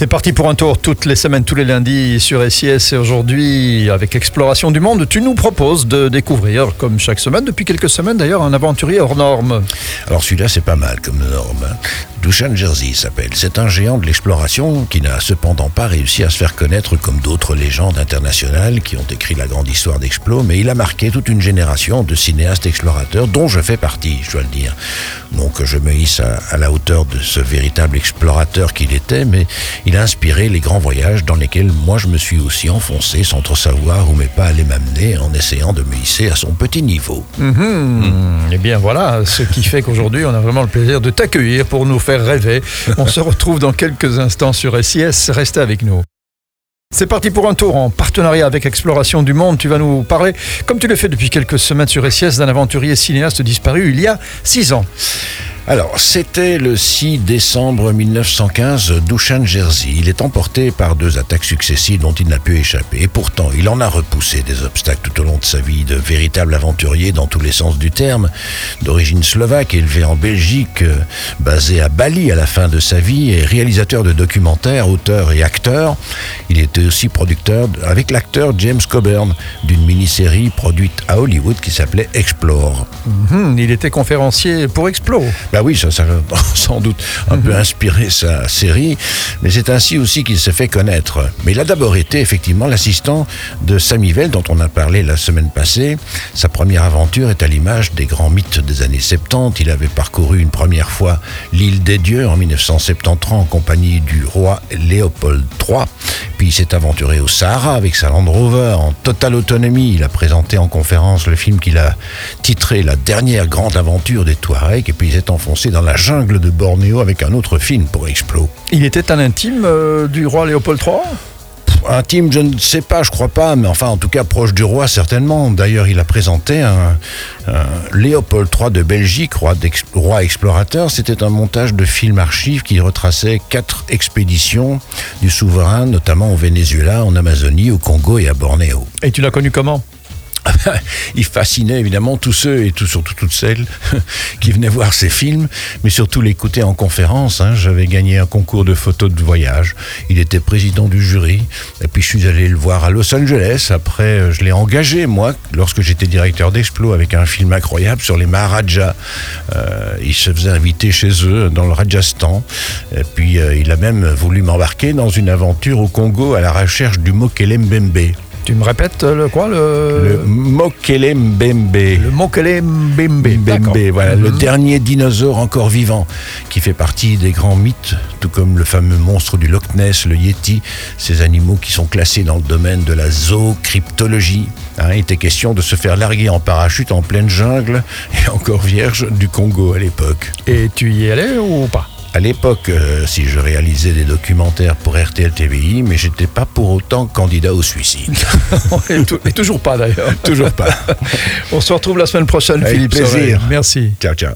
C'est parti pour un tour toutes les semaines, tous les lundis sur SIS. Et aujourd'hui, avec Exploration du Monde, tu nous proposes de découvrir, comme chaque semaine, depuis quelques semaines d'ailleurs, un aventurier hors norme. Alors celui-là, c'est pas mal comme norme. Hein. Dushan Jersey s'appelle. C'est un géant de l'exploration qui n'a cependant pas réussi à se faire connaître comme d'autres légendes internationales qui ont écrit la grande histoire d'Explo, mais il a marqué toute une génération de cinéastes explorateurs dont je fais partie, je dois le dire. Donc je me hisse à, la hauteur de ce véritable explorateur qu'il était, mais il a inspiré les grands voyages dans lesquels moi je me suis aussi enfoncé sans trop savoir où mes pas allaient m'amener en essayant de me hisser à son petit niveau. Mhm. Eh bien voilà, ce qui fait qu'aujourd'hui on a vraiment le plaisir de t'accueillir pour nous faire rêver. On se retrouve dans quelques instants sur SIS, restez avec nous. C'est parti pour un tour en partenariat avec Exploration du Monde. Tu vas nous parler, comme tu le fais depuis quelques semaines sur SIS, d'un aventurier cinéaste disparu il y a six ans. Alors, c'était le 6 décembre 1915, Dushan Jersey. Il est emporté par deux attaques successives dont il n'a pu échapper. Et pourtant, il en a repoussé des obstacles tout au long de sa vie, de véritable aventurier dans tous les sens du terme. D'origine slovaque, élevé en Belgique, euh, basé à Bali à la fin de sa vie, et réalisateur de documentaires, auteur et acteur. Il était aussi producteur avec l'acteur James Coburn d'une mini-série produite à Hollywood qui s'appelait Explore. Mhm, il était conférencier pour Explo. Bah oui, ça, ça a sans doute un peu inspiré sa série, mais c'est ainsi aussi qu'il s'est fait connaître. Mais il a d'abord été effectivement l'assistant de Sammy Vell, dont on a parlé la semaine passée. Sa première aventure est à l'image des grands mythes des années 70. Il avait parcouru une première fois l'île des dieux en 1973 en compagnie du roi Léopold III. Puis il s'est aventuré au Sahara avec sa Land Rover en totale autonomie. Il a présenté en conférence le film qu'il a titré La dernière grande aventure des Touaregs. Et puis il s'est enfoncé dans la jungle de Bornéo avec un autre film pour Explo. Il était un intime euh, du roi Léopold III Intime, je ne sais pas, je crois pas, mais enfin en tout cas proche du roi certainement. D'ailleurs, il a présenté Léopold III de Belgique, roi, explorateur. C'était un montage de films archives qui retraçait quatre expéditions du souverain, notamment au Venezuela, en Amazonie, au Congo et à Bornéo. Et tu l'as connu comment? Il fascinait évidemment tous ceux et tout, surtout toutes celles qui venaient voir ces films, mais surtout l'écouter en conférence. hein. J'avais gagné un concours de photos de voyage. Il était président du jury. Et puis je suis allé le voir à Los Angeles. Après, euh, je l'ai engagé, moi, lorsque j'étais directeur d'Explo, avec un film incroyable sur les Maharajas. Euh, il se faisait inviter chez eux, dans le Rajasthan. Et puis, euh, il a même voulu m'embarquer dans une aventure au Congo à la recherche du Mokele Mbembe. Tu me répètes euh, le quoi Le, Le Mokele Mbembe. le Mokele Mbembe. D'accord. Mbembe, voilà, le Mhm. dernier dinosaure encore vivant, qui fait partie des grands mythes, tout comme le fameux monstre du Loch Ness, le Yeti, ces animaux qui sont classés dans le domaine de la zoocryptologie. Hein, il était question de se faire larguer en parachute en pleine jungle, et encore vierge, du Congo à l'époque. Et tu y allé ou pas? À l'époque, euh, si je réalisais des documentaires pour RTL TVI, mais j'étais pas pour autant candidat au suicide. et, tou- et toujours pas d'ailleurs. Toujours pas. On se retrouve la semaine prochaine, Avec Philippe. plaisir. Sorel. Merci. Ciao, ciao.